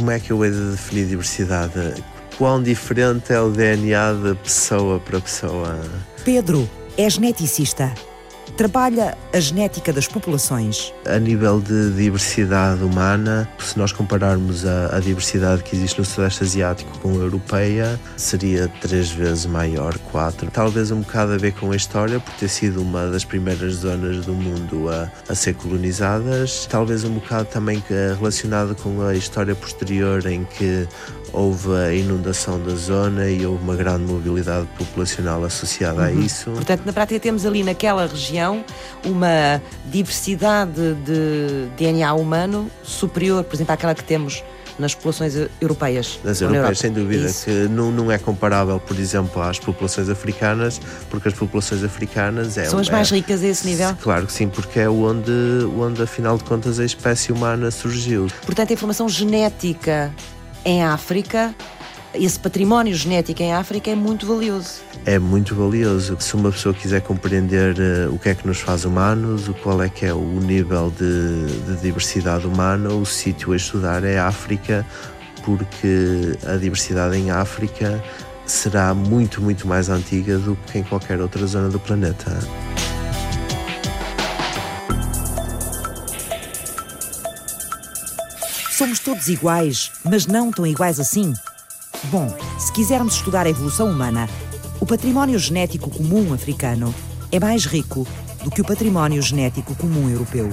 Como é que eu hei de definir diversidade? Quão diferente é o DNA de pessoa para pessoa? Pedro é geneticista trabalha a genética das populações. A nível de diversidade humana, se nós compararmos a, a diversidade que existe no Sudeste Asiático com a europeia, seria três vezes maior, quatro. Talvez um bocado a ver com a história, por ter sido uma das primeiras zonas do mundo a, a ser colonizadas. Talvez um bocado também relacionado com a história posterior em que houve a inundação da zona e houve uma grande mobilidade populacional associada uhum. a isso. Portanto, na prática, temos ali naquela região uma diversidade de DNA humano superior, por exemplo, àquela que temos nas populações europeias. Nas europeias, sem dúvida, Isso. que não, não é comparável, por exemplo, às populações africanas, porque as populações africanas é, são as mais é, ricas a esse nível. Claro que sim, porque é onde, onde afinal de contas a espécie humana surgiu. Portanto, a informação genética em África, esse património genético em África é muito valioso. É muito valioso. Se uma pessoa quiser compreender uh, o que é que nos faz humanos, o qual é que é o nível de, de diversidade humana, o sítio a estudar é a África, porque a diversidade em África será muito, muito mais antiga do que em qualquer outra zona do planeta. Somos todos iguais, mas não tão iguais assim? Bom, se quisermos estudar a evolução humana, o património genético comum africano é mais rico do que o património genético comum europeu.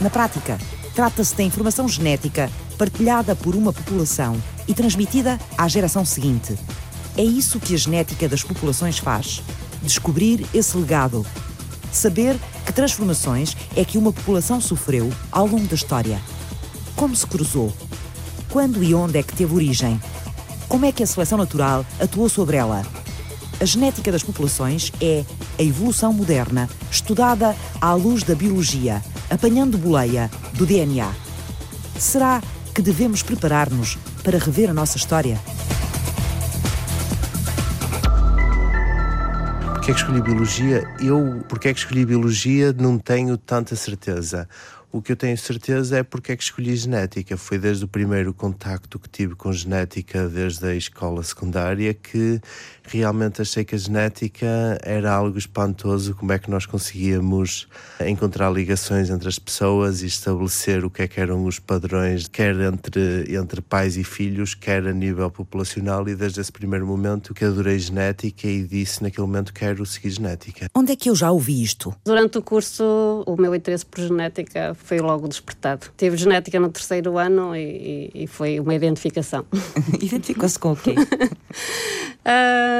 Na prática, trata-se da informação genética partilhada por uma população e transmitida à geração seguinte. É isso que a genética das populações faz: descobrir esse legado. Saber que transformações é que uma população sofreu ao longo da história. Como se cruzou? Quando e onde é que teve origem? Como é que a seleção natural atuou sobre ela? A genética das populações é a evolução moderna, estudada à luz da biologia, apanhando boleia do DNA. Será que devemos preparar-nos para rever a nossa história? Porquê é que escolhi biologia? Eu, porque é que escolhi biologia, não tenho tanta certeza. O que eu tenho certeza é porque é que escolhi genética. Foi desde o primeiro contacto que tive com genética, desde a escola secundária, que realmente achei que a genética era algo espantoso. Como é que nós conseguíamos encontrar ligações entre as pessoas e estabelecer o que é que eram os padrões, quer entre, entre pais e filhos, quer a nível populacional. E desde esse primeiro momento que adorei genética e disse naquele momento quero seguir genética. Onde é que eu já ouvi isto? Durante o curso, o meu interesse por genética foi logo despertado. Tive genética no terceiro ano e, e foi uma identificação. Identificou-se com o quê? uh,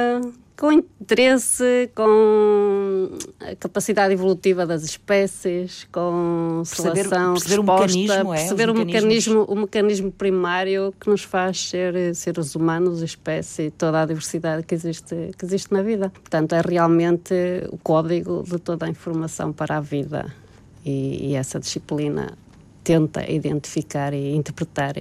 com interesse, com a capacidade evolutiva das espécies, com perceber, seleção, perceber resposta, o mecanismo, é, perceber o mecanismo, o mecanismo primário que nos faz ser seres humanos, espécie, toda a diversidade que existe, que existe na vida. Portanto, é realmente o código de toda a informação para a vida. E, e essa disciplina tenta identificar e interpretar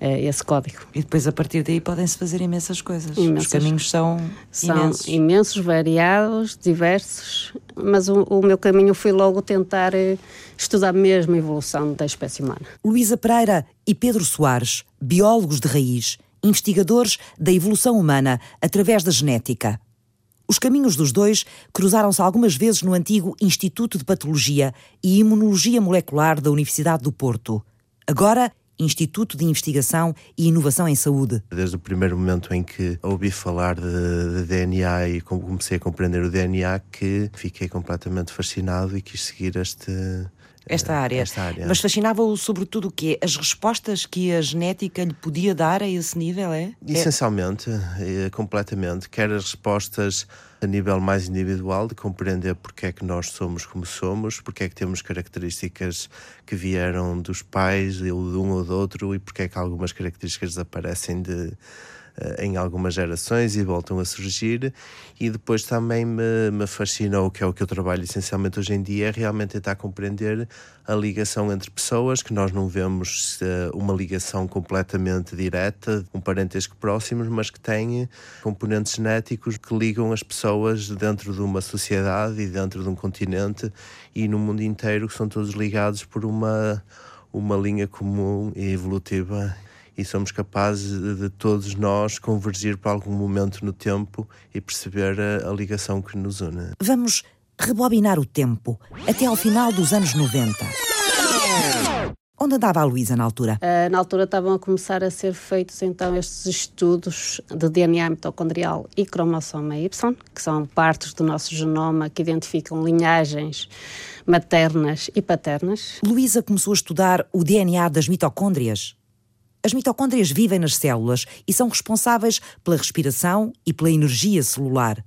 esse código. E depois a partir daí podem-se fazer imensas coisas. Imensas. Os caminhos são, são imensos. imensos, variados, diversos, mas o, o meu caminho foi logo tentar uh, estudar mesmo a evolução da espécie humana. Luísa Pereira e Pedro Soares, biólogos de raiz, investigadores da evolução humana através da genética. Os caminhos dos dois cruzaram-se algumas vezes no antigo Instituto de Patologia e Imunologia Molecular da Universidade do Porto. Agora, Instituto de Investigação e Inovação em Saúde. Desde o primeiro momento em que ouvi falar de, de, DNA e comecei a compreender o DNA, que fiquei completamente fascinado e quis seguir este, esta área. Esta área. Mas fascinava-o sobretudo o quê? As respostas que a genética lhe podia dar a esse nível, é? Essencialmente, é, completamente. Quer as respostas a nível mais individual, de compreender porque é que nós somos como somos, porque é que temos características que vieram dos pais, ou de um ou do outro, e porque é que algumas características desaparecem de em algumas gerações e voltam a surgir. E depois também me, me fascinou, que é o que eu trabalho essencialmente hoje em dia, é realmente tentar compreender a ligação entre pessoas, que nós não vemos uh, uma ligação completamente direta, um parentesco próximos, mas que tem componentes genéticos que ligam as pessoas dentro de uma sociedade e dentro de um continente e no mundo inteiro, que são todos ligados por uma, uma linha comum e evolutiva e somos capazes de, de todos nós convergir para algum momento no tempo e perceber a, a ligação que nos une. Vamos rebobinar o tempo até ao final dos anos 90. Onde andava a Luísa na altura? Uh, na altura estavam a começar a ser feitos então estes estudos de DNA mitocondrial e cromossoma Y, que são partes do nosso genoma que identificam linhagens maternas e paternas. Luísa começou a estudar o DNA das mitocôndrias. As mitocôndrias vivem nas células e são responsáveis pela respiração e pela energia celular.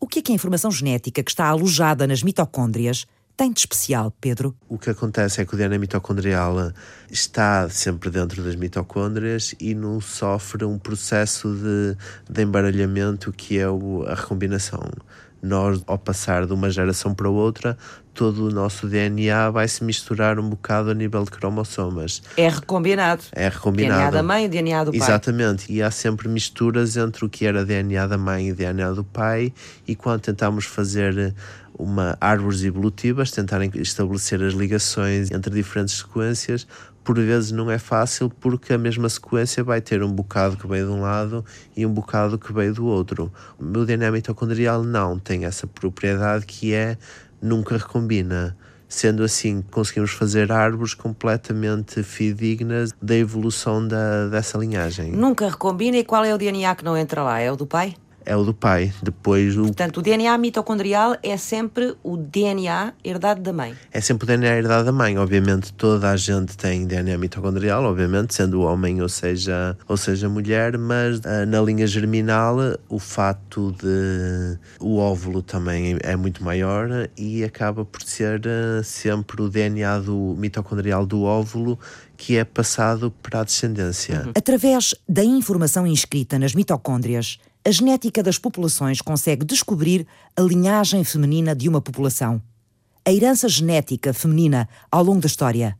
O que é que a informação genética que está alojada nas mitocôndrias tem de especial, Pedro? O que acontece é que o DNA mitocondrial está sempre dentro das mitocôndrias e não sofre um processo de, de embaralhamento que é o, a recombinação. Nós, ao passar de uma geração para outra, todo o nosso DNA vai se misturar um bocado a nível de cromossomas. É recombinado. É recombinado. DNA da mãe e DNA do pai. Exatamente. E há sempre misturas entre o que era DNA da mãe e DNA do pai. E quando tentamos fazer uma árvores evolutivas, tentarem estabelecer as ligações entre diferentes sequências, por vezes não é fácil porque a mesma sequência vai ter um bocado que veio de um lado e um bocado que veio do outro. O meu DNA mitocondrial não tem essa propriedade que é nunca recombina. Sendo assim, conseguimos fazer árvores completamente fidedignas da evolução da, dessa linhagem. Nunca recombina e qual é o DNA que não entra lá? É o do pai? É o do pai. Depois o... Portanto, o DNA mitocondrial é sempre o DNA herdado da mãe. É sempre o DNA herdado da mãe. Obviamente, toda a gente tem DNA mitocondrial, obviamente, sendo homem ou seja, ou seja mulher, mas uh, na linha germinal o fato de o óvulo também é muito maior e acaba por ser uh, sempre o DNA do mitocondrial do óvulo que é passado para a descendência. Uhum. Através da informação inscrita nas mitocôndrias, a genética das populações consegue descobrir a linhagem feminina de uma população, a herança genética feminina ao longo da história.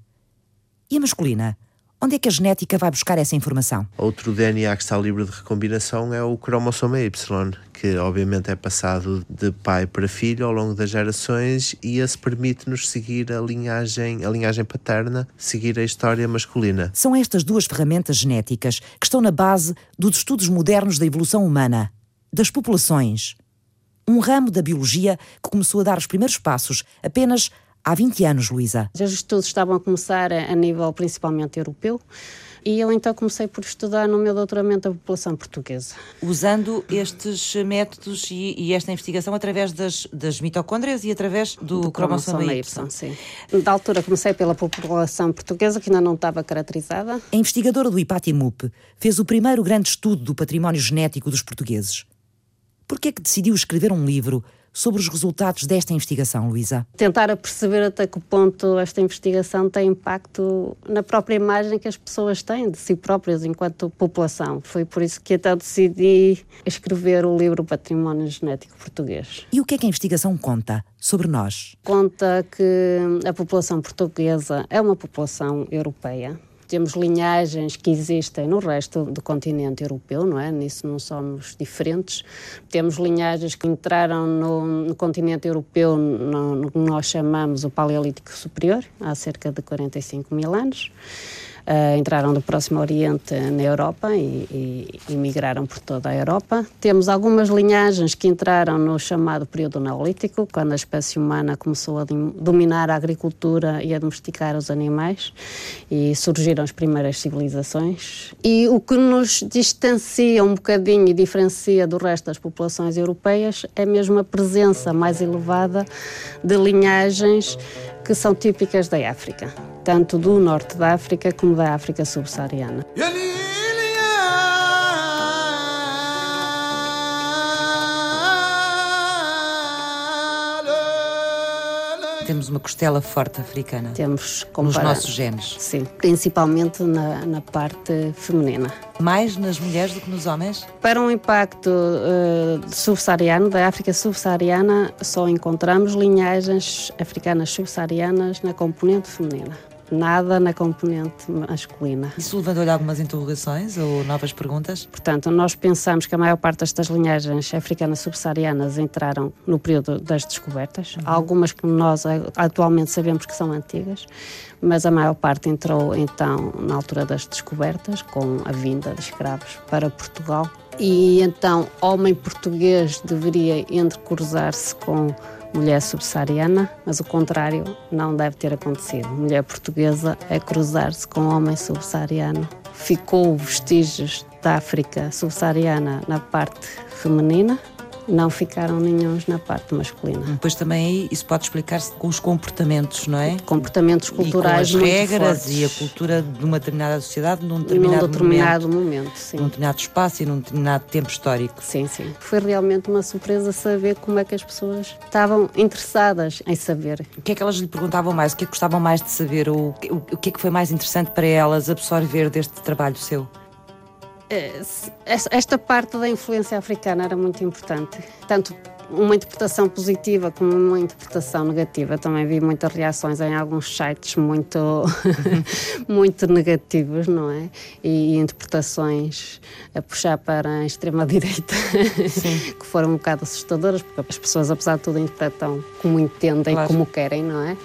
E a masculina? Onde é que a genética vai buscar essa informação? Outro DNA que está livre de recombinação é o cromossoma Y, que obviamente é passado de pai para filho ao longo das gerações e esse permite-nos seguir a linhagem, a linhagem paterna, seguir a história masculina. São estas duas ferramentas genéticas que estão na base dos estudos modernos da evolução humana, das populações. Um ramo da biologia que começou a dar os primeiros passos apenas há 20 anos, Luísa. Os estudos estavam a começar a nível principalmente europeu. E eu então comecei por estudar no meu doutoramento a população portuguesa. Usando estes métodos e, e esta investigação através das, das mitocôndrias e através do, do cromossoma y. Sim. Da altura comecei pela população portuguesa, que ainda não estava caracterizada. A investigadora do IPATIMUP fez o primeiro grande estudo do património genético dos portugueses. Por que é que decidiu escrever um livro sobre os resultados desta investigação, Luísa? Tentar perceber até que ponto esta investigação tem impacto na própria imagem que as pessoas têm de si próprias enquanto população. Foi por isso que então decidi escrever o livro Património Genético Português. E o que é que a investigação conta sobre nós? Conta que a população portuguesa é uma população europeia temos linhagens que existem no resto do continente europeu, não é? Nisso não somos diferentes. Temos linhagens que entraram no, no continente europeu no, no que nós chamamos o Paleolítico Superior, há cerca de 45 mil anos uh, entraram do Próximo Oriente na Europa e, e, migraram por toda a Europa. Temos algumas linhagens que entraram no chamado período neolítico, quando a espécie humana começou a dominar a agricultura e a domesticar os animais e surgiram as primeiras civilizações. E o que nos distancia um bocadinho e diferencia do resto das populações europeias é mesmo a presença mais elevada de linhagens que são típicas da África, tanto do norte da África como da África subsaariana. Temos uma costela forte africana. Temos nos nossos genes. Sim, principalmente na, na parte feminina. Mais nas mulheres do que nos homens? Para um impacto uh, subsaariano, da África subsaariana, só encontramos linhagens africanas subsaarianas na componente feminina. Nada na componente masculina. Isso levantou-lhe algumas interrogações ou novas perguntas? Portanto, nós pensamos que a maior parte destas linhagens africanas subsaarianas entraram no período das descobertas. Uhum. Algumas que nós atualmente sabemos que são antigas, mas a maior parte entrou então na altura das descobertas, com a vinda de escravos para Portugal. E então, homem português deveria entrecruzar-se com mulher subsaariana, mas o contrário não deve ter acontecido. Mulher portuguesa é cruzar-se com homem subsaariano. Ficou vestígios da África subsaariana na parte feminina, não ficaram nenhums na parte masculina. Depois também aí isso pode explicar-se com os comportamentos, não é? Comportamentos culturais e com as regras fortes. e a cultura de uma determinada sociedade num determinado, num determinado momento, momento sim. num determinado espaço e num determinado tempo histórico. Sim, sim. Foi realmente uma surpresa saber como é que as pessoas estavam interessadas em saber. O que é que elas lhe perguntavam mais? O que é que gostavam mais de saber? O, o, o que é que foi mais interessante para elas absorver deste trabalho seu? Eh, esta parte da influência africana era muito importante, tanto uma interpretação positiva como uma interpretação negativa. Também vi muitas reações em alguns sites muito, muito negativos, não é? E, interpretações a puxar para a extrema-direita que foram um bocado assustadoras, porque as pessoas, apesar de tudo, interpretam como entendem, claro. como querem, não é?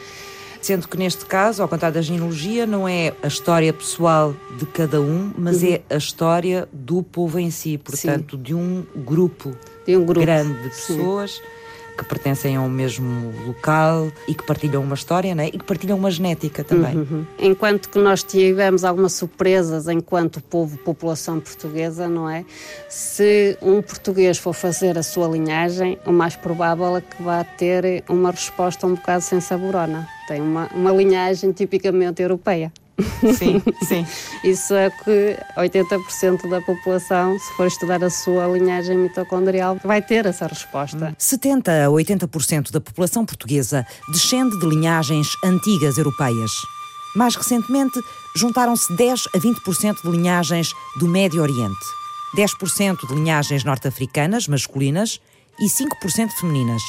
Sendo que neste caso, ao contrário da genealogia, não é a história pessoal de cada um, mas uhum. é a história do povo em si, portanto, Sim. de um grupo, de um grupo grande de pessoas. Sim que pertencem ao mesmo local e que partilham uma história né? e que partilham uma genética também. Uhum. Enquanto que nós tivemos algumas surpresas enquanto povo, população portuguesa, não é? Se um português for fazer a sua linhagem, o mais provável é que vá ter uma resposta um bocado sem saborona. Tem uma, uma linhagem tipicamente europeia. Sim, sim. Isso é que 80% da população, se for estudar a sua linhagem mitocondrial, vai ter essa resposta. 70 a 80% da população portuguesa descende de linhagens antigas europeias. Mais recentemente, juntaram-se 10 a 20% de linhagens do Médio Oriente, 10% de linhagens norte-africanas masculinas e 5% femininas.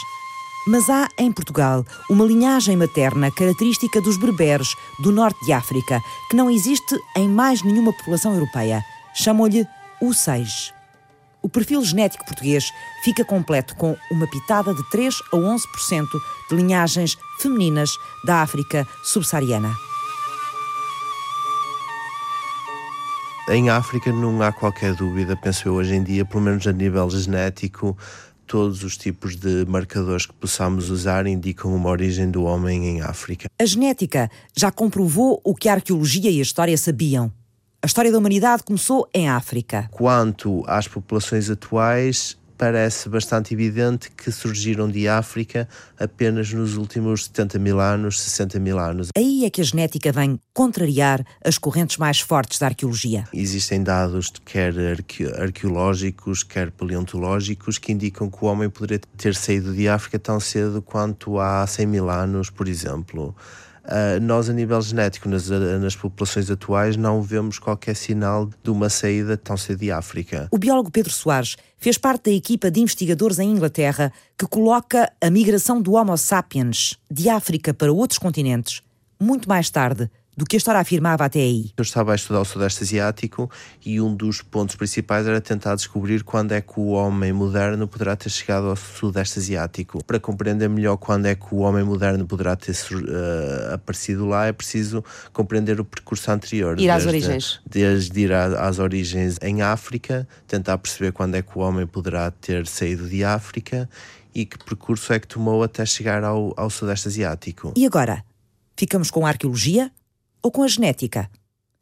Mas há em Portugal uma linhagem materna característica dos berberes do norte de África, que não existe em mais nenhuma população europeia. Chamam-lhe U6. O perfil genético português fica completo com uma pitada de 3 a 11% de linhagens femininas da África subsaariana. Em África não há qualquer dúvida, penso eu hoje em dia, pelo menos a nível genético, todos os tipos de marcadores que possamos usar indicam uma origem do homem em África. A genética já comprovou o que a arqueologia e a história sabiam. A história da humanidade começou em África. Quanto às populações atuais, parece bastante evidente que surgiram de África apenas nos últimos 70 mil anos, 60 mil anos. Aí é que a genética vem contrariar as correntes mais fortes da arqueologia. Existem dados, quer arqueológicos, quer paleontológicos, que indicam que o homem poderia ter saído de África tão cedo quanto há 100 mil anos, por exemplo. Uh, nós, a nível genético, nas, nas, populações atuais, não vemos qualquer sinal de uma saída tão cedo de África. O biólogo Pedro Soares fez parte da equipa de investigadores em Inglaterra que coloca a migração do Homo sapiens de África para outros continentes muito mais tarde do que a história afirmava até aí. Eu estava a estudar o Sudeste Asiático e um dos pontos principais era tentar descobrir quando é que o homem moderno poderá ter chegado ao Sudeste Asiático. Para compreender melhor quando é que o homem moderno poderá ter uh, aparecido lá, é preciso compreender o percurso anterior. Ir desde, às origens. Desde ir às origens em África, tentar perceber quando é que o homem poderá ter saído de África e que percurso é que tomou até chegar ao, ao Sudeste Asiático. E agora? Ficamos com a arqueologia? Ou com a genética?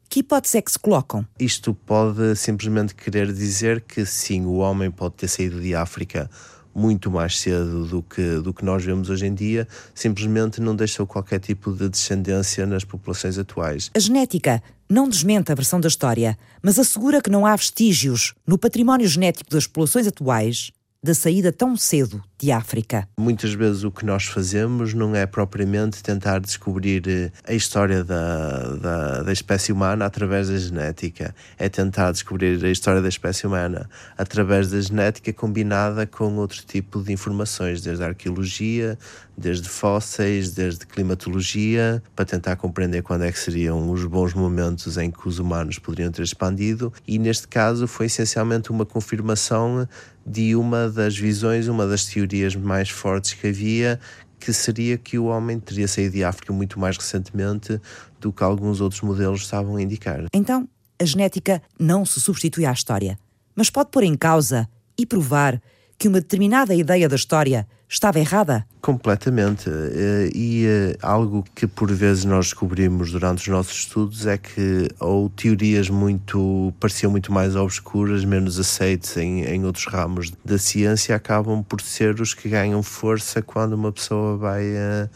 Que hipótese é que se colocam? Isto pode simplesmente querer dizer que sim, o homem pode ter saído de África muito mais cedo do que, do que nós vemos hoje em dia, simplesmente não deixou qualquer tipo de descendência nas populações atuais. A genética não desmente a versão da história, mas assegura que não há vestígios no património genético das populações atuais da saída tão cedo de África. Muitas vezes o que nós fazemos não é propriamente tentar descobrir eh, a história da, da, da, espécie humana através da genética, é tentar descobrir a história da espécie humana através da genética combinada com outro tipo de informações, desde a arqueologia, desde fósseis, desde climatologia, para tentar compreender quando é que seriam os bons momentos em que os humanos poderiam ter expandido, e neste caso foi essencialmente uma confirmação de uma das visões, uma das teorias mais fortes que havia, que seria que o homem teria saído de África muito mais recentemente do que alguns outros modelos estavam a indicar. Então, a genética não se substitui à história, mas pode pôr em causa e provar que uma determinada ideia da história estava errada? Completamente. Eh, e eh, algo que por vezes nós descobrimos durante os nossos estudos é que ou teorias muito pareciam muito mais obscuras, menos aceites em, em outros ramos da ciência, acabam por ser os que ganham força quando uma pessoa vai. Uh,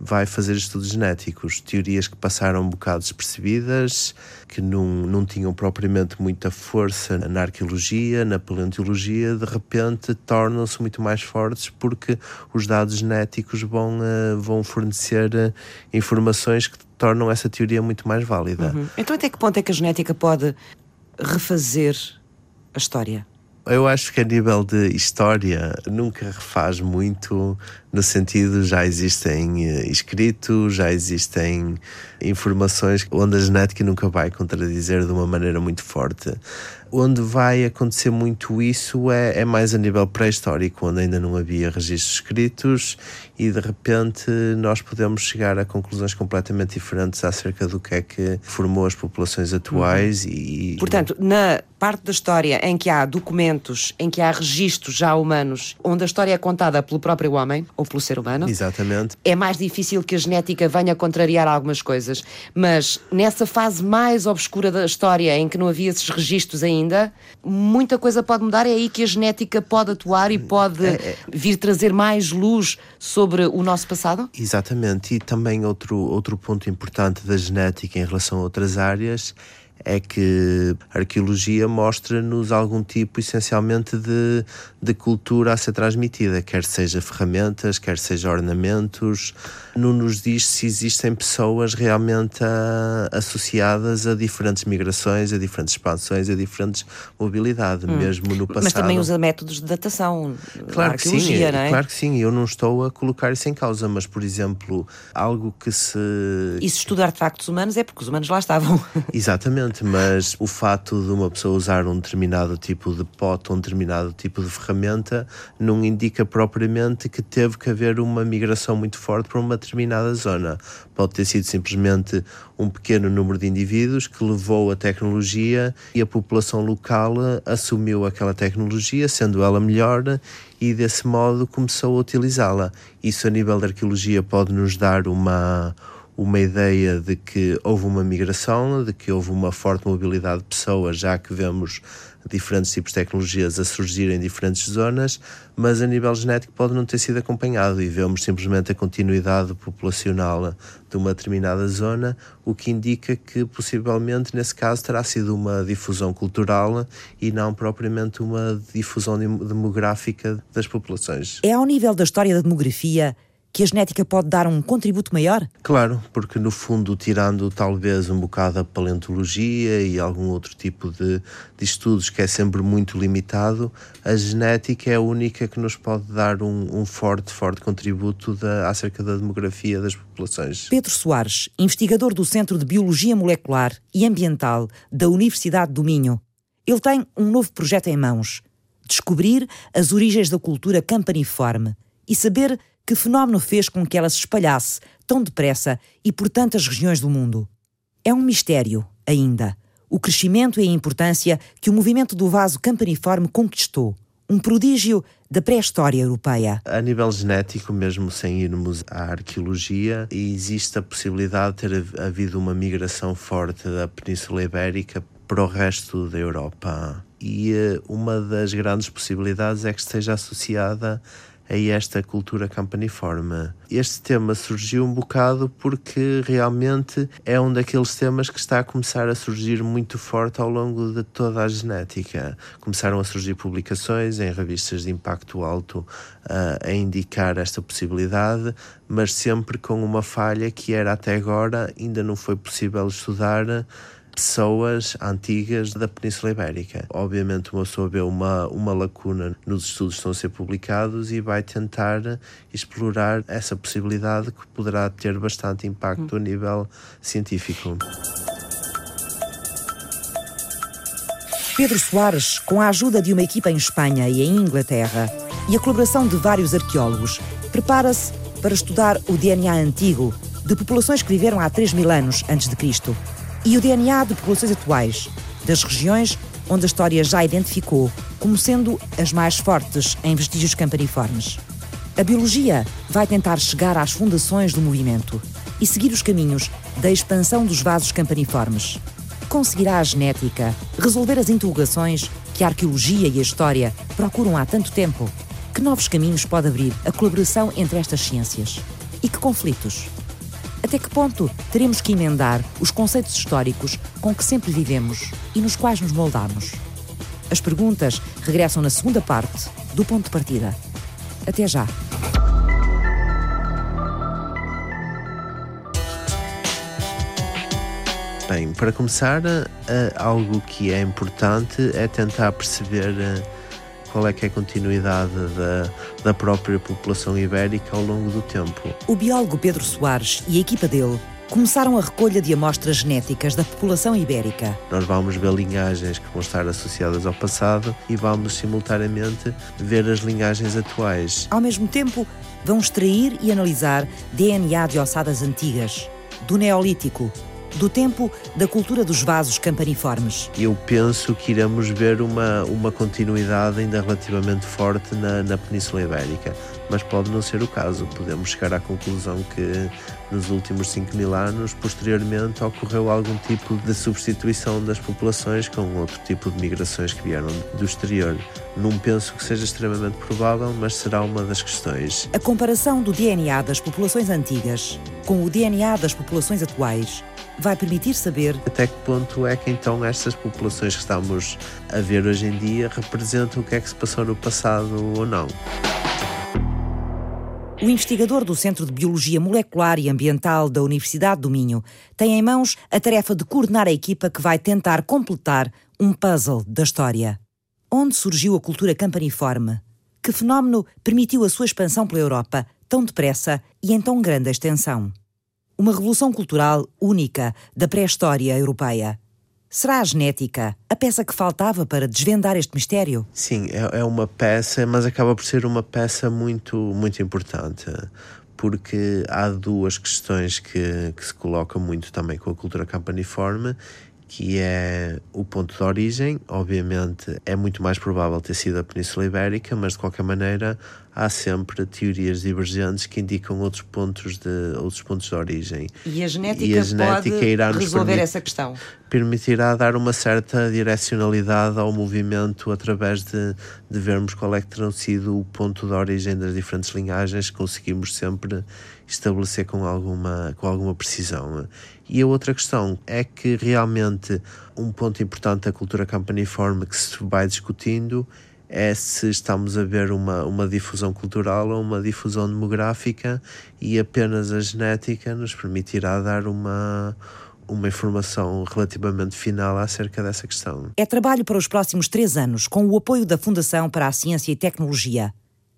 vai fazer estudos genéticos, teorias que passaram um bocado despercebidas, que não, não tinham propriamente muita força na arqueologia, na paleontologia, de repente tornam-se muito mais fortes porque os dados genéticos vão, uh, vão fornecer uh, informações que tornam essa teoria muito mais válida. Uhum. Então, até que ponto é que a genética pode refazer a história? Eu acho que a nível de história nunca refaz muito, no sentido já existem eh, escritos, já existem informações onde a genética nunca vai contradizer de uma maneira muito forte. Onde vai acontecer muito isso é, é mais a nível pré-histórico, onde ainda não havia registros escritos e de repente nós podemos chegar a conclusões completamente diferentes acerca do que é que formou as populações atuais uhum. e... Portanto, na parte da história em que há documentos, em que há registros já humanos, onde a história é contada pelo próprio homem ou pelo ser humano, Exatamente. é mais difícil que a genética venha contrariar algumas coisas. Mas nessa fase mais obscura da história, em que não havia esses registros ainda, muita coisa pode mudar. É aí que a genética pode atuar e pode é, é. vir trazer mais luz sobre o nosso passado? Exatamente. E também outro, outro ponto importante da genética em relação a outras áreas é que a arqueologia mostra-nos algum tipo, essencialmente, de, de cultura a ser transmitida, quer seja ferramentas, quer seja ornamentos. Não nos diz se existem pessoas realmente a, associadas a diferentes migrações, a diferentes expansões, a diferentes mobilidade, hum. mesmo no passado. Mas também usa métodos de datação, claro que sim, não é? Claro que sim, eu não estou a colocar isso em causa, mas, por exemplo, algo que se... E se estuda artefactos humanos é porque os humanos lá estavam. Exatamente mas o fato de uma pessoa usar um determinado tipo de pote, um determinado tipo de ferramenta, não indica propriamente que teve que haver uma migração muito forte para uma determinada zona. Pode ter sido simplesmente um pequeno número de indivíduos que levou a tecnologia e a população local assumiu aquela tecnologia, sendo ela melhor, e desse modo começou a utilizá-la. Isso, a nível da arqueologia, pode nos dar uma uma ideia de que houve uma migração, de que houve uma forte mobilidade de pessoas, já que vemos diferentes tipos de tecnologias a surgir em diferentes zonas, mas a nível genético pode não ter sido acompanhado e vemos simplesmente a continuidade populacional de uma determinada zona, o que indica que possivelmente nesse caso terá sido uma difusão cultural e não propriamente uma difusão demográfica das populações. É ao nível da história da demografia que a genética pode dar um contributo maior? Claro, porque no fundo, tirando talvez um bocado a paleontologia e algum outro tipo de, de estudos que é sempre muito limitado, a genética é a única que nos pode dar um, um forte, forte contributo da, acerca da demografia das populações. Pedro Soares, investigador do Centro de Biologia Molecular e Ambiental da Universidade do Minho. Ele tem um novo projeto em mãos: descobrir as origens da cultura campaniforme e saber que fenómeno fez com que ela se espalhasse tão depressa e por tantas regiões do mundo? É um mistério, ainda, o crescimento e a importância que o movimento do vaso campaniforme conquistou. Um prodígio da pré-história europeia. A nível genético, mesmo sem irmos à arqueologia, existe a possibilidade de ter havido uma migração forte da Península Ibérica para o resto da Europa. E eh, uma das grandes possibilidades é que esteja associada a esta cultura campaniforme. Este tema surgiu um bocado porque realmente é um daqueles temas que está a começar a surgir muito forte ao longo de toda a genética. Começaram a surgir publicações em revistas de impacto alto uh, a indicar esta possibilidade, mas sempre com uma falha que era até agora ainda não foi possível estudar pessoas antigas da Península Ibérica. Obviamente, uma pessoa vê uma, uma lacuna nos estudos que estão a ser publicados e vai tentar explorar essa possibilidade que poderá ter bastante impacto a nível científico. Pedro Soares, com a ajuda de uma equipa em Espanha e em Inglaterra e a colaboração de vários arqueólogos, prepara-se para estudar o DNA antigo de populações que viveram há 3 mil anos antes de Cristo e o DNA de populações atuais, das regiões onde a história já identificou como sendo as mais fortes em vestígios campaniformes. A biologia vai tentar chegar às fundações do movimento e seguir os caminhos da expansão dos vasos campaniformes. Conseguirá a genética resolver as interrogações que a arqueologia e a história procuram há tanto tempo? Que novos caminhos pode abrir a colaboração entre estas ciências? E que conflitos? Até que ponto teremos que emendar os conceitos históricos com que sempre vivemos e nos quais nos moldamos? As perguntas regressam na segunda parte do ponto de partida. Até já! Bem, para começar, uh, algo que é importante é tentar perceber uh, qual é que é a continuidade da, da própria população ibérica ao longo do tempo. O biólogo Pedro Soares e a equipa dele começaram a recolha de amostras genéticas da população ibérica. Nós vamos ver linhagens que vão estar associadas ao passado e vamos simultaneamente ver as linhagens atuais. Ao mesmo tempo, vão extrair e analisar DNA de ossadas antigas, do Neolítico, do tempo da cultura dos vasos campaniformes. Eu penso que iremos ver uma, uma continuidade ainda relativamente forte na, na Península Ibérica, mas pode não ser o caso. Podemos chegar à conclusão que nos últimos 5 mil anos, posteriormente, ocorreu algum tipo de substituição das populações com outro tipo de migrações que vieram do exterior. Não penso que seja extremamente provável, mas será uma das questões. A comparação do DNA das populações antigas com o DNA das populações atuais vai permitir saber até que ponto é que então estas populações que estamos a ver hoje em dia representam o que é que se passou no passado ou não. O investigador do Centro de Biologia Molecular e Ambiental da Universidade do Minho tem em mãos a tarefa de coordenar a equipa que vai tentar completar um puzzle da história. Onde surgiu a cultura campaniforme? Que fenómeno permitiu a sua expansão pela Europa tão depressa e em tão grande extensão? uma revolução cultural única da pré-história europeia. Será a genética a peça que faltava para desvendar este mistério? Sim, é, é uma peça, mas acaba por ser uma peça muito, muito importante porque há duas questões que, que, se colocam muito também com a cultura campaniforme, que é o ponto de origem. Obviamente é muito mais provável ter sido a Península Ibérica, mas de qualquer maneira há sempre teorias divergentes que indicam outros pontos de, outros pontos de origem. E a genética, e a genética pode irá resolver permitir, essa questão? Permitirá dar uma certa direcionalidade ao movimento através de, de vermos qual é que terão sido o ponto de origem das diferentes linhagens que conseguimos sempre estabelecer com alguma, com alguma precisão. E a outra questão é que realmente um ponto importante da cultura campaniforme que se vai discutindo é se estamos a ver uma, uma difusão cultural ou uma difusão demográfica e apenas a genética nos permitirá dar uma, uma informação relativamente final acerca dessa questão. É trabalho para os próximos três anos, com o apoio da Fundação para a Ciência e Tecnologia.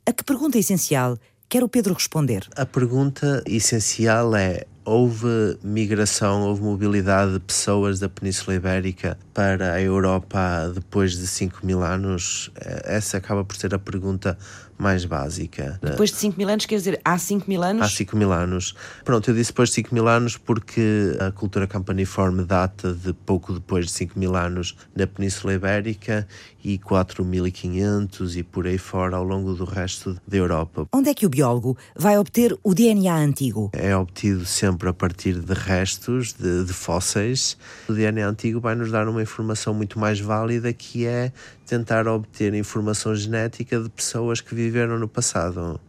A que pergunta essencial quer o Pedro responder? A pergunta essencial é: houve migração, houve mobilidade de pessoas da Península Ibérica para a Europa depois de 5 mil anos? Eh, essa acaba por ser a pergunta mais básica. Depois de 5 mil anos, quer dizer, há 5 mil anos? Há 5 mil anos. Pronto, eu disse depois de 5 mil anos porque a cultura campaniforme data de pouco depois de 5 mil anos na Península Ibérica e 4.500 e por aí fora ao longo do resto da Europa. Onde é que o biólogo vai obter o DNA antigo? É obtido sempre a partir de restos, de, de fósseis. O DNA antigo vai nos dar uma informação muito mais válida que é tentar obter informação genética de pessoas que viveram no passado.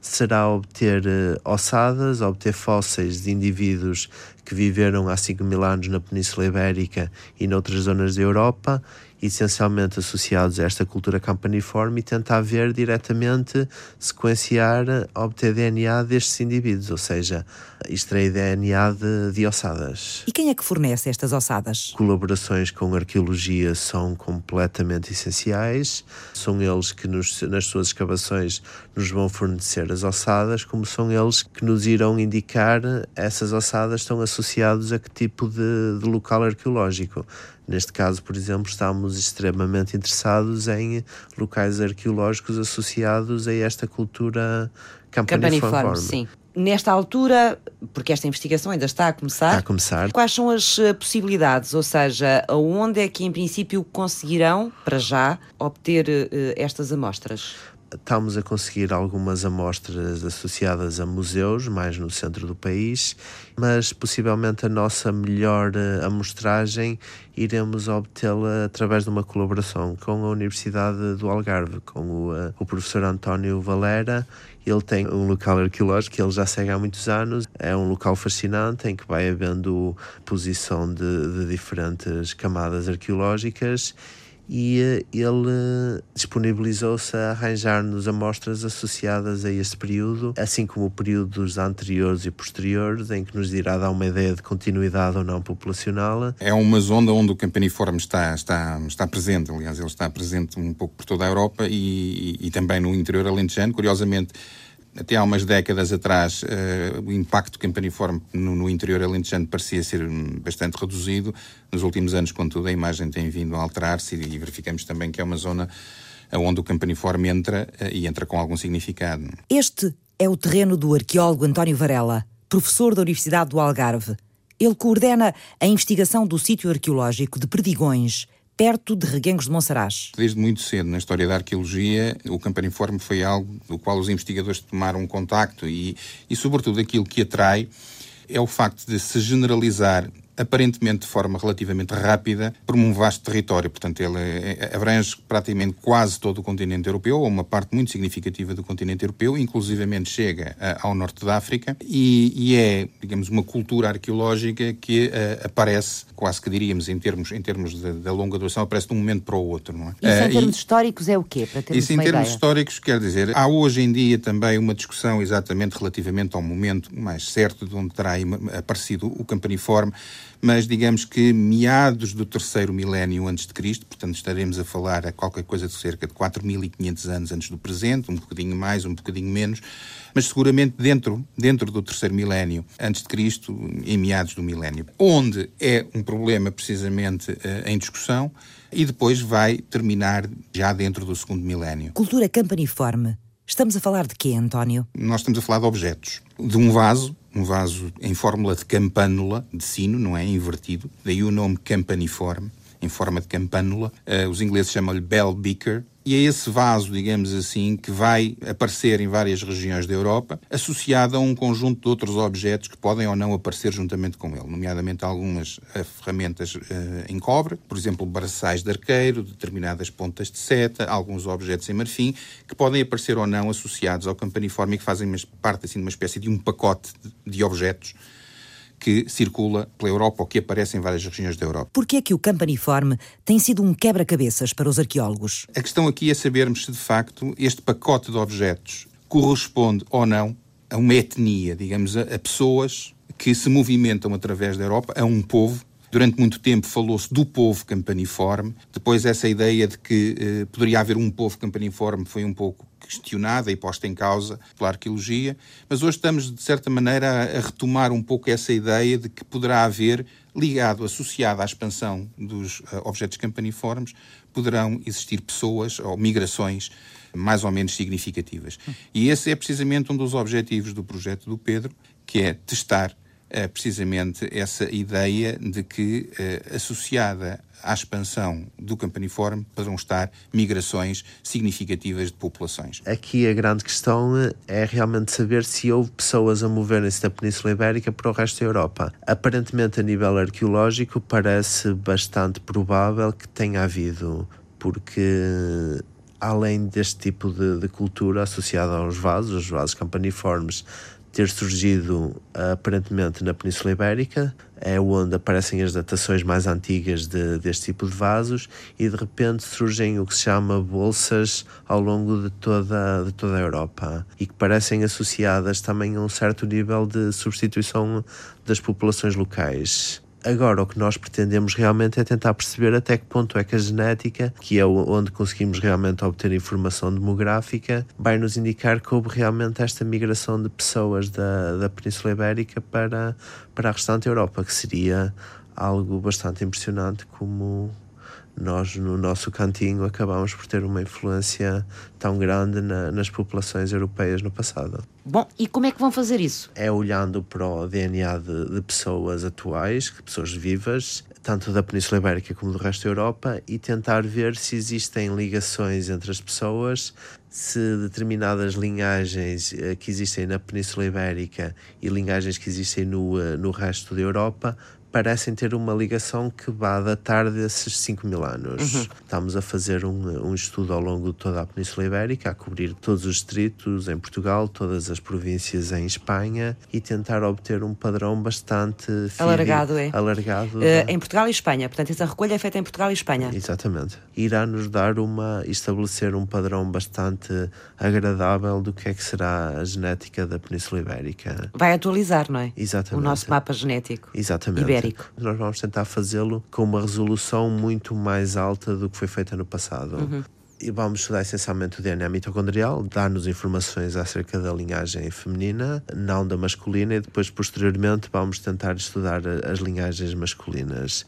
Será obter uh, ossadas, obter fósseis de indivíduos que viveram há 5 mil anos na Península Ibérica e noutras zonas da Europa essencialmente associados a esta cultura campaniforme e tentar ver diretamente, sequenciar, obter DNA destes indivíduos, ou seja, extrair DNA de, de ossadas. E quem é que fornece estas ossadas? Colaborações com arqueologia são completamente essenciais, são eles que nos, nas suas escavações nos vão fornecer as ossadas, como são eles que nos irão indicar essas ossadas estão associados a que tipo de, de local arqueológico. Neste caso, por exemplo, estamos extremamente interessados em locais arqueológicos associados a esta cultura campaniforme. sim. Nesta altura, porque esta investigação ainda está a começar, está a começar. quais são as eh, possibilidades? Ou seja, onde é que em princípio conseguirão, para já, obter uh, estas amostras? Estamos a conseguir algumas amostras associadas a museus, mais no centro do país, mas possivelmente a nossa melhor eh, amostragem iremos obtê-la através de uma colaboração com a Universidade do Algarve, com o, eh, o professor António Valera. Ele tem um local arqueológico que ele já segue há muitos anos. É um local fascinante em que vai havendo posição de, de diferentes camadas arqueológicas e eh, ele disponibilizou-se a arranjar-nos amostras associadas a este período, assim como períodos anteriores e posteriores, em que nos irá dar uma ideia de continuidade ou não populacional. É uma zona onde o campaniforme está, está, está presente, aliás, ele está presente um pouco por toda a Europa e, e, e também no interior alentejano. Curiosamente, até há umas décadas atrás, uh, o impacto campaniforme no, no interior alentejano parecia ser bastante reduzido. Nos últimos anos, contudo, a imagem tem vindo a alterar-se e, verificamos também que é uma zona onde o campaniforme entra uh, e entra com algum significado. Este é o terreno do arqueólogo António Varela, professor da Universidade do Algarve. Ele coordena a investigação do sítio arqueológico de Perdigões, perto de Reguengos de Monsaraz. Desde muito cedo na história da arqueologia, o Campaniforme foi algo do qual os investigadores tomaram contacto e, e sobretudo, aquilo que atrai é o facto de se generalizar aparentemente de forma relativamente rápida, por um vasto território. Portanto, ele é, é, abrange praticamente quase todo o continente europeu, ou uma parte muito significativa do continente europeu, inclusivamente chega ao norte da África, e, e, é, digamos, uma cultura arqueológica que uh, aparece, quase que diríamos, em termos, em termos da longa duração, aparece de um momento para o outro. Não é? Isso em uh, termos e, históricos é o quê? Para isso em termos ideia? históricos quer dizer, há hoje em dia também uma discussão exatamente relativamente ao momento mais certo de onde terá aparecido o campaniforme, mas digamos que meados do terceiro milénio antes de Cristo, portanto estaremos a falar a qualquer coisa de cerca de 4.500 anos antes do presente, um bocadinho mais, um bocadinho menos, mas seguramente dentro, dentro do terceiro milénio antes de Cristo, em meados do milénio, onde é um problema precisamente uh, em discussão e depois vai terminar já dentro do segundo milénio. Cultura campaniforme. Estamos a falar de quê, António? Nós estamos a falar de objetos. De um vaso, um vaso em fórmula de campânula, de sino, não é? Invertido. Daí o nome campaniforme, em forma de campânula. Uh, os ingleses chamam-lhe bell beaker. E é esse vaso, digamos assim, que vai aparecer em várias regiões da Europa, associado a um conjunto de outros objetos que podem ou não aparecer juntamente com ele, nomeadamente algumas uh, ferramentas uh, em cobre, por exemplo, braçais de arqueiro, determinadas pontas de seta, alguns objetos em marfim, que podem aparecer ou não associados ao campaniforme e que fazem parte assim, de uma espécie de um pacote de, de objetos que circula pela Europa ou que aparece em várias regiões da Europa. Por que é que o campaniforme tem sido um quebra-cabeças para os arqueólogos? A questão aqui é sabermos se, de facto, este pacote de objetos corresponde ou não a uma etnia, digamos, a, pessoas que se movimentam através da Europa, a um povo Durante muito tempo falou-se do povo campaniforme. Depois, essa ideia de que eh, poderia haver um povo campaniforme foi um pouco questionada e posta em causa pela arqueologia, mas hoje estamos, de certa maneira, a, retomar um pouco essa ideia de que poderá haver, ligado, associado à expansão dos uh, objetos campaniformes, poderão existir pessoas ou migrações mais ou menos significativas. E esse é precisamente um dos objetivos do projeto do Pedro, que é testar uh, precisamente essa ideia de que, uh, associada à expansão do campaniforme poderão estar migrações significativas de populações. Aqui a grande questão é realmente saber se houve pessoas a moverem-se da Península Ibérica para o resto da Europa. Aparentemente, a nível arqueológico, parece bastante provável que tenha havido, porque além deste tipo de, de cultura associada aos vasos, os vasos campaniformes, ter surgido aparentemente na Península Ibérica, é onde aparecem as datações mais antigas de, deste tipo de vasos e de repente surgem o que se chama bolsas ao longo de toda, de toda a Europa e que parecem associadas também a um certo nível de substituição das populações locais. Agora, o que nós pretendemos realmente é tentar perceber até que ponto é que a genética, que é onde conseguimos realmente obter informação demográfica, vai nos indicar que houve realmente esta migração de pessoas da, da Península Ibérica para, para a restante Europa, que seria algo bastante impressionante como nós no nosso cantinho acabamos por ter uma influência tão grande na, nas populações europeias no passado. Bom, e como é que vão fazer isso? É olhando para o DNA de, de pessoas atuais, pessoas vivas, tanto da Península Ibérica como do resto da Europa, e tentar ver se existem ligações entre as pessoas, se determinadas linhagens eh, que existem na Península Ibérica e linhagens que existem no, eh, no resto da Europa parecem ter uma ligação que vá datar desses 5 mil anos. Uhum. Estamos a fazer um, um, estudo ao longo de toda a Península Ibérica, a cobrir todos os distritos em Portugal, todas as províncias em Espanha e tentar obter um padrão bastante alargado. É. alargado uh, em Portugal e Espanha. Portanto, essa recolha é feita em Portugal e Espanha. Exatamente. Irá nos dar uma, estabelecer um padrão bastante agradável do que é que será a genética da Península Ibérica. Vai atualizar, não é? Exatamente. O nosso mapa genético. Exatamente. Ibérico. Nós vamos tentar fazê-lo com uma resolução muito mais alta do que foi feita no passado. Uhum. E vamos estudar essencialmente o DNA mitocondrial, dar-nos informações acerca da linhagem feminina, não da masculina, e depois, posteriormente, vamos tentar estudar as linhagens masculinas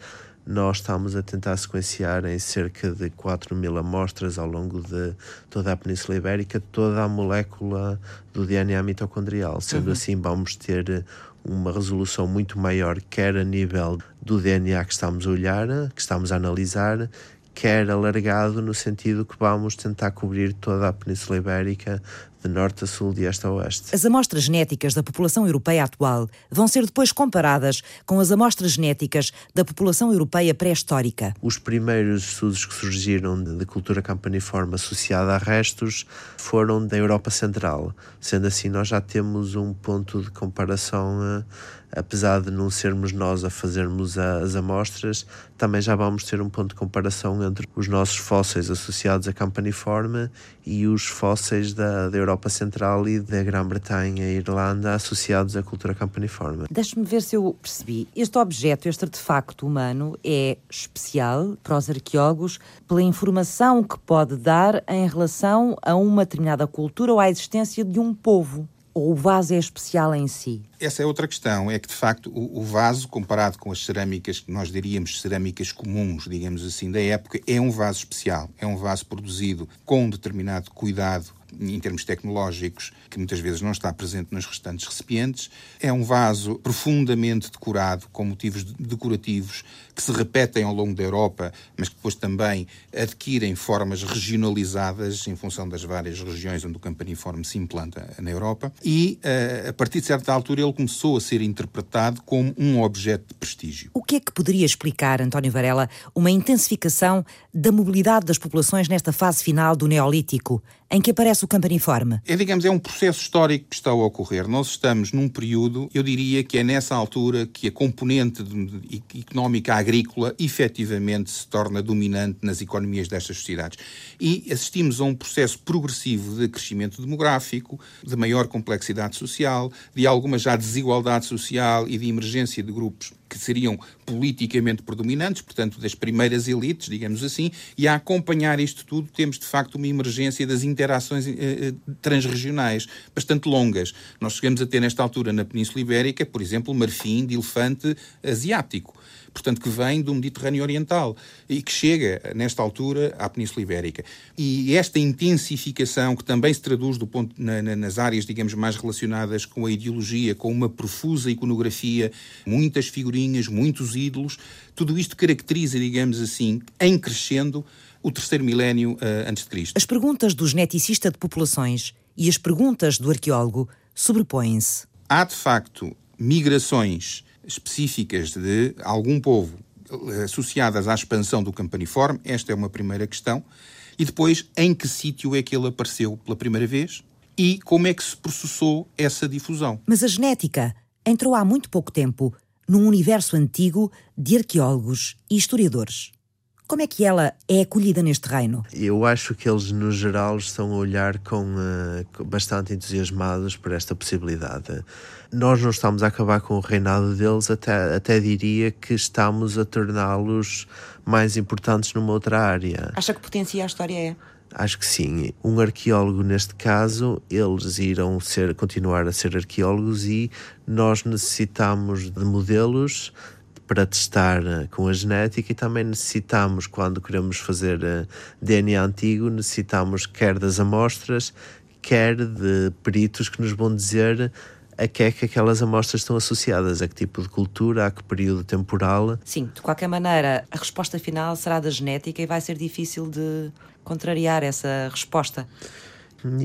nós estamos a tentar sequenciar em cerca de 4 mil amostras ao longo de toda a Península Ibérica toda a molécula do DNA mitocondrial. Sendo uhum. assim, vamos ter uma resolução muito maior, quer a nível do DNA que estamos a olhar, que estamos a analisar, quer alargado no sentido que vamos tentar cobrir toda a Península Ibérica de norte a sul, de este a oeste. As amostras genéticas da população europeia atual vão ser depois comparadas com as amostras genéticas da população europeia pré-histórica. Os primeiros estudos que surgiram de, de cultura campaniforme associada a restos foram da Europa Central. Sendo assim, nós já temos um ponto de comparação uh, apesar de não sermos nós a fazermos as amostras, também já vamos ter um ponto de comparação entre os nossos fósseis associados a campaniforme e os fósseis da, da Europa Central e da Grã-Bretanha e Irlanda associados à cultura campaniforme. Deixe-me ver se eu percebi. Este objeto, este artefacto humano, é especial para os arqueólogos pela informação que pode dar em relação a uma determinada cultura ou à existência de um povo ou o vaso é especial em si? Essa é outra questão. É que, de facto, o, o, vaso, comparado com as cerâmicas que nós diríamos cerâmicas comuns, digamos assim, da época, é um vaso especial. É um vaso produzido com um determinado cuidado em termos tecnológicos, que muitas vezes não está presente nos restantes recipientes. É um vaso profundamente decorado, com motivos decorativos que se repetem ao longo da Europa, mas que depois também adquirem formas regionalizadas em função das várias regiões onde o campaniforme se implanta na Europa. E, eh, a partir de certa altura, ele começou a ser interpretado como um objeto de prestígio. O que é que poderia explicar, António Varela, uma intensificação da mobilidade das populações nesta fase final do Neolítico, em que aparece o campaniforme? É, digamos, é um processo histórico que está a ocorrer. Nós estamos num período, eu diria que é nessa altura que a componente económica agrícola efetivamente se torna dominante nas economias destas sociedades. E assistimos a um processo progressivo de crescimento demográfico, de maior complexidade social, de alguma já desigualdade social e de emergência de grupos que seriam politicamente predominantes, portanto, das primeiras elites, digamos assim, e a acompanhar isto tudo temos, de facto, uma emergência das interações eh, eh, transregionais bastante longas. Nós chegamos a ter, nesta altura, na Península Ibérica, por exemplo, marfim de elefante asiático portanto, que vem do Mediterrâneo Oriental e que chega, nesta altura, à Península Ibérica. E esta intensificação, que também se traduz do ponto, na, na, nas áreas, digamos, mais relacionadas com a ideologia, com uma profusa iconografia, muitas figurinhas, muitos ídolos, tudo isto caracteriza, digamos assim, em crescendo, o terceiro milénio uh, antes de Cristo. As perguntas do geneticista de populações e as perguntas do arqueólogo sobrepõem-se. Há, de facto, migrações específicas de algum povo associadas à expansão do campaniforme, esta é uma primeira questão, e depois em que sítio é que ele apareceu pela primeira vez e como é que se processou essa difusão. Mas a genética entrou há muito pouco tempo num universo antigo de arqueólogos e historiadores. Como é que ela é acolhida neste reino? Eu acho que eles, no geral, estão a olhar com uh, bastante entusiasmados por esta possibilidade. Nós não estamos a acabar com o reinado deles, até, até diria que estamos a torná-los mais importantes numa outra área. Acha que potencia a história é? Acho que sim. Um arqueólogo, neste caso, eles irão ser, continuar a ser arqueólogos e nós necessitamos de modelos para testar eh, com a genética e também necessitamos, quando queremos fazer eh, DNA antigo, necessitamos quer das amostras, quer de peritos que nos vão dizer a que é que aquelas amostras estão associadas, a que tipo de cultura, a que período temporal. Sim, de qualquer maneira, a resposta final será da genética e vai ser difícil de contrariar essa resposta.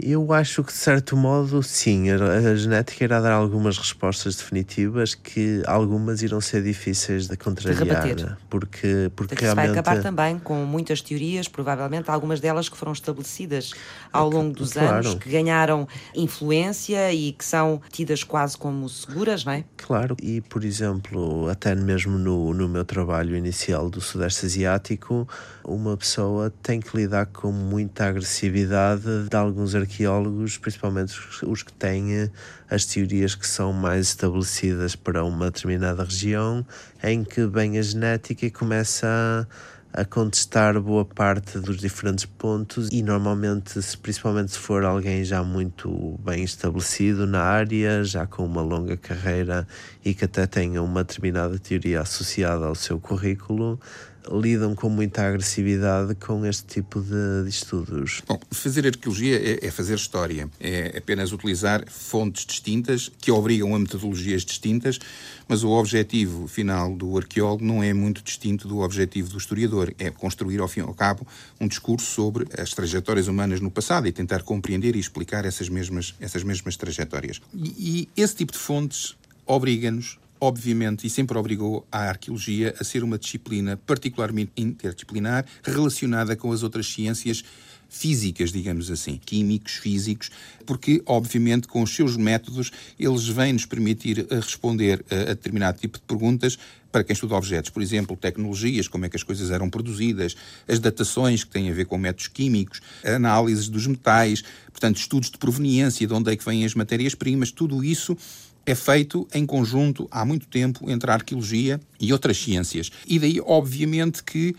Eu acho que, de certo modo, sim. A, genética irá dar algumas respostas definitivas que algumas irão ser difíceis de contrariar. De porque, porque realmente... vai acabar também com muitas teorias, provavelmente algumas delas que foram estabelecidas ao longo dos claro. anos, que ganharam influência e que são tidas quase como seguras, não é? Claro. E, por exemplo, até mesmo no, no meu trabalho inicial do Sudeste Asiático, uma pessoa tem que lidar com muita agressividade de alguns alguns arqueólogos, principalmente os que têm eh, as teorias que são mais estabelecidas para uma determinada região, em que vem a genética e começa a, a contestar boa parte dos diferentes pontos e normalmente, principalmente se for alguém já muito bem estabelecido na área, já com uma longa carreira e que até tenha uma determinada teoria associada ao seu currículo, lidam com muita agressividade com este tipo de, de estudos. Bom, fazer arqueologia é, é, fazer história, é apenas utilizar fontes distintas que obrigam a metodologias distintas, mas o objetivo final do arqueólogo não é muito distinto do objetivo do historiador, é construir ao fim e ao cabo um discurso sobre as trajetórias humanas no passado e tentar compreender e explicar essas mesmas, essas mesmas trajetórias. E, e esse tipo de fontes obriga-nos obviamente, e sempre obrigou a arqueologia a ser uma disciplina particularmente interdisciplinar, relacionada com as outras ciências físicas, digamos assim, químicos, físicos, porque, obviamente, com os seus métodos, eles vêm nos permitir eh, responder a, a determinado tipo de perguntas para quem estuda objetos, por exemplo, tecnologias, como é que as coisas eram produzidas, as datações que têm a ver com métodos químicos, análises dos metais, portanto, estudos de proveniência, de onde é que vêm as matérias-primas, tudo isso é feito em conjunto há muito tempo entre a arqueologia e outras ciências. E daí, obviamente, que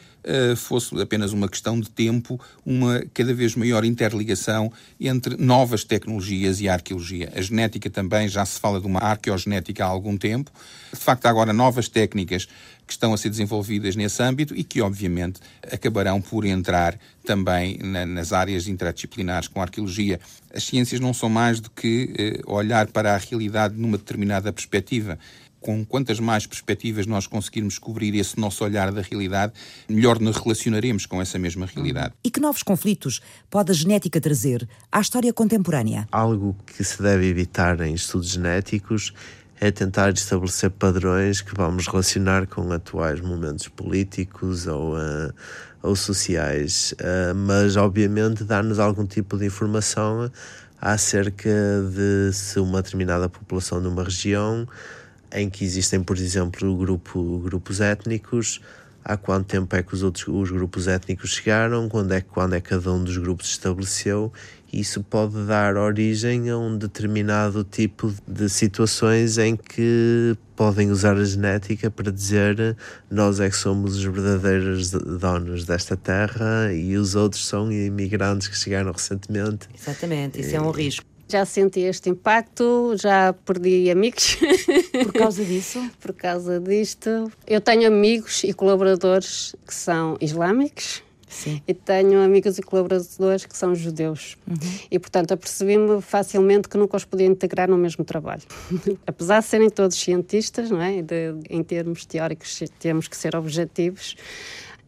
fosse apenas uma questão de tempo, uma cada vez maior interligação entre novas tecnologias e a arqueologia. A genética também já se fala de uma arqueogenética há algum tempo. De facto, há agora novas técnicas que estão a ser desenvolvidas nesse âmbito e que, obviamente, acabarão por entrar também na, nas áreas interdisciplinares com a arqueologia. As ciências não são mais do que eh, olhar para a realidade numa determinada perspectiva com quantas mais perspectivas nós conseguirmos cobrir esse nosso olhar da realidade, melhor nos relacionaremos com essa mesma realidade. E que novos conflitos pode a genética trazer à história contemporânea? Algo que se deve evitar em estudos genéticos é tentar estabelecer padrões que vamos relacionar com atuais momentos políticos ou, uh, ou sociais, uh, mas obviamente dar-nos algum tipo de informação acerca de se uma determinada população de uma região em que existem, por exemplo, grupo, grupos étnicos, há quanto tempo é que os outros os grupos étnicos chegaram, quando é, quando é que cada um dos grupos se estabeleceu isso pode dar origem a um determinado tipo de situações em que podem usar a genética para dizer nós é que somos os verdadeiros donos desta terra e os outros são imigrantes que chegaram recentemente. Exatamente, isso é um risco. Já senti este impacto, já perdi amigos. Por causa disso? Por causa disto. Eu tenho amigos e colaboradores que são islâmicos, Sim. E tenho amigos e colaboradores que são judeus. Uhum. E, portanto, apercebi-me facilmente que nunca os podia integrar no mesmo trabalho. Apesar de serem todos cientistas, não é? De, em termos teóricos, temos que ser objetivos.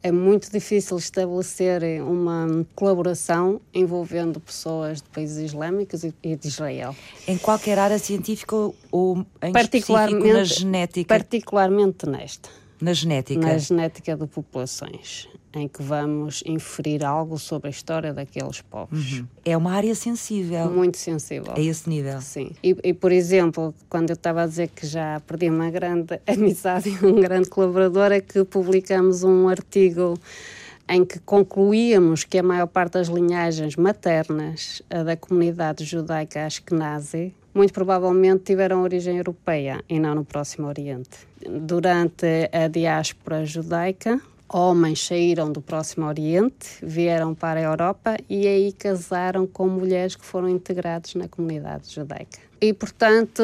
É muito difícil estabelecer uma colaboração envolvendo pessoas de países islâmicos e de Israel. Em qualquer área científica ou em particularmente, na genética? Particularmente nesta Na genética? Na genética de populações, em que vamos inferir algo sobre a história daqueles povos. Uhum. É uma área sensível. Muito sensível. A esse nível. Sim. E, e por exemplo, quando eu estava a dizer que já perdi uma grande amizade e um grande colaborador, é que publicamos um artigo em que concluíamos que a maior parte das linhagens maternas da comunidade judaica ashkenazi muito provavelmente tiveram origem europeia e não no Próximo Oriente. Durante a diáspora judaica, homens saíram do Próximo Oriente, vieram para a Europa e aí casaram com mulheres que foram integradas na comunidade judaica. E, portanto,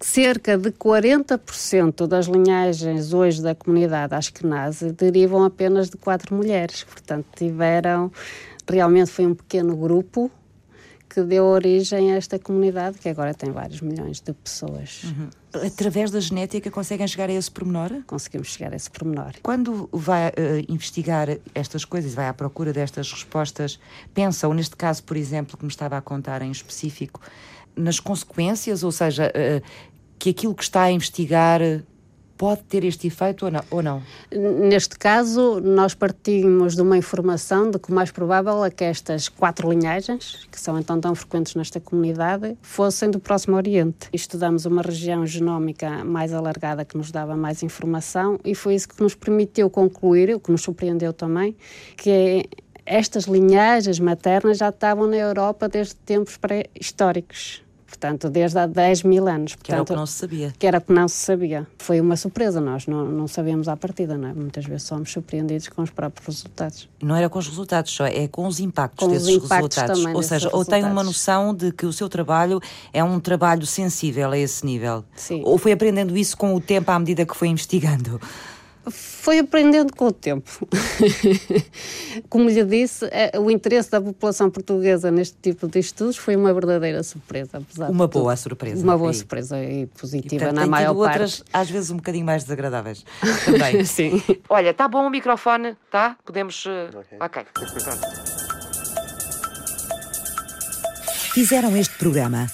cerca de 40% das linhagens hoje da comunidade Ashkenazi derivam apenas de quatro mulheres. Portanto, tiveram, realmente foi um pequeno grupo que deu origem a esta comunidade, que agora tem vários milhões de pessoas. Uhum. Através da genética conseguem chegar a esse pormenor? Conseguimos chegar a esse pormenor. Quando vai uh, investigar estas coisas, vai à procura destas respostas, pensa, ou neste caso, por exemplo, que me estava a contar em específico, nas consequências, ou seja, uh, que aquilo que está a investigar pode ter este efeito ou não? Neste caso, nós partimos de uma informação de que o mais provável é que estas quatro linhagens, que são então tão frequentes nesta comunidade, fossem do Próximo Oriente. Estudamos uma região genómica mais alargada que nos dava mais informação e foi isso que nos permitiu concluir, o que nos surpreendeu também, que estas linhagens maternas já estavam na Europa desde tempos pré-históricos portanto, desde há 10 mil anos. Portanto, que era o que não se sabia. Que era o que não se sabia. Foi uma surpresa, nós não, não sabíamos à partida, não é? Muitas vezes somos surpreendidos com os próprios resultados. Não era com os resultados só, é com os impactos com desses os impactos resultados. Também ou seja, ou tem uma noção de que o seu trabalho é um trabalho sensível a esse nível. Sim. Ou foi aprendendo isso com o tempo à medida que foi investigando? Foi aprendendo com o tempo. Como lhe disse, é, o interesse da população portuguesa neste tipo de estudos foi uma verdadeira surpresa. uma boa tudo. surpresa. Uma boa surpresa e positiva e, portanto, na maior parte. outras, às vezes, um bocadinho mais desagradáveis também. Sim. Olha, está bom o microfone, tá? Podemos. Uh... Ok. Fizeram este programa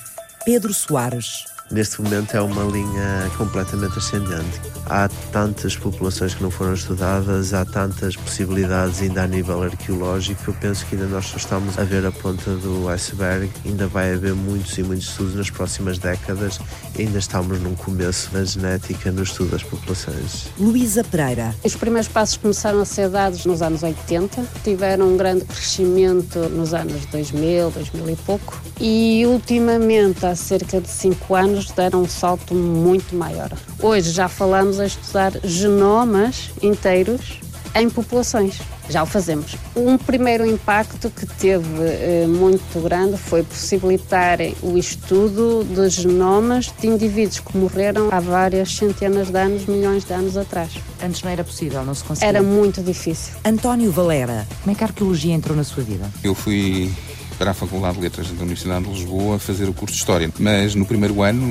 Pedro Soares neste momento é uma linha completamente ascendente. Há tantas populações que não foram estudadas, há tantas possibilidades ainda a nível arqueológico. Eu penso que ainda nós só estamos a ver a ponta do iceberg. Ainda vai haver muitos e muitos estudos nas próximas décadas. Ainda estamos num começo na genética, no estudo das populações. Luísa Pereira. Os primeiros passos começaram a ser dados nos anos 80, tiveram um grande crescimento nos anos 2000, 2000 e pouco. E ultimamente, há cerca de 5 anos, nos deram um salto muito maior. Hoje já falamos a estudar genomas inteiros em populações. Já o fazemos. Um primeiro impacto que teve eh, muito grande foi possibilitar o estudo de genomas de indivíduos que morreram há várias centenas de anos, milhões de anos atrás. Antes não era possível, não se conseguia. Era muito difícil. António Valera, como é que a arqueologia entrou na sua vida? Eu fui para a Faculdade de Letras da Universidade de Lisboa fazer o curso de História. Mas no primeiro ano,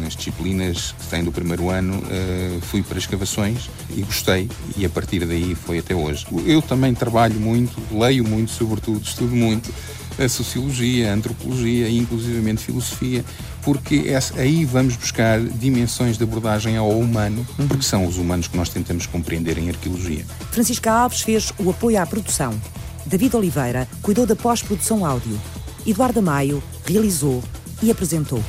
nas disciplinas que têm do primeiro ano, eh, fui para escavações e gostei, e a partir daí foi até hoje. Eu também trabalho muito, leio muito, sobretudo, estudo muito a sociologia, a antropologia e inclusivamente filosofia, porque aí vamos buscar dimensões de abordagem ao humano, porque são os humanos que nós tentamos compreender em arqueologia. Francisca Alves fez o apoio à produção. David Oliveira cuidou da pós-produção áudio. Eduardo Maio realizou e apresentou.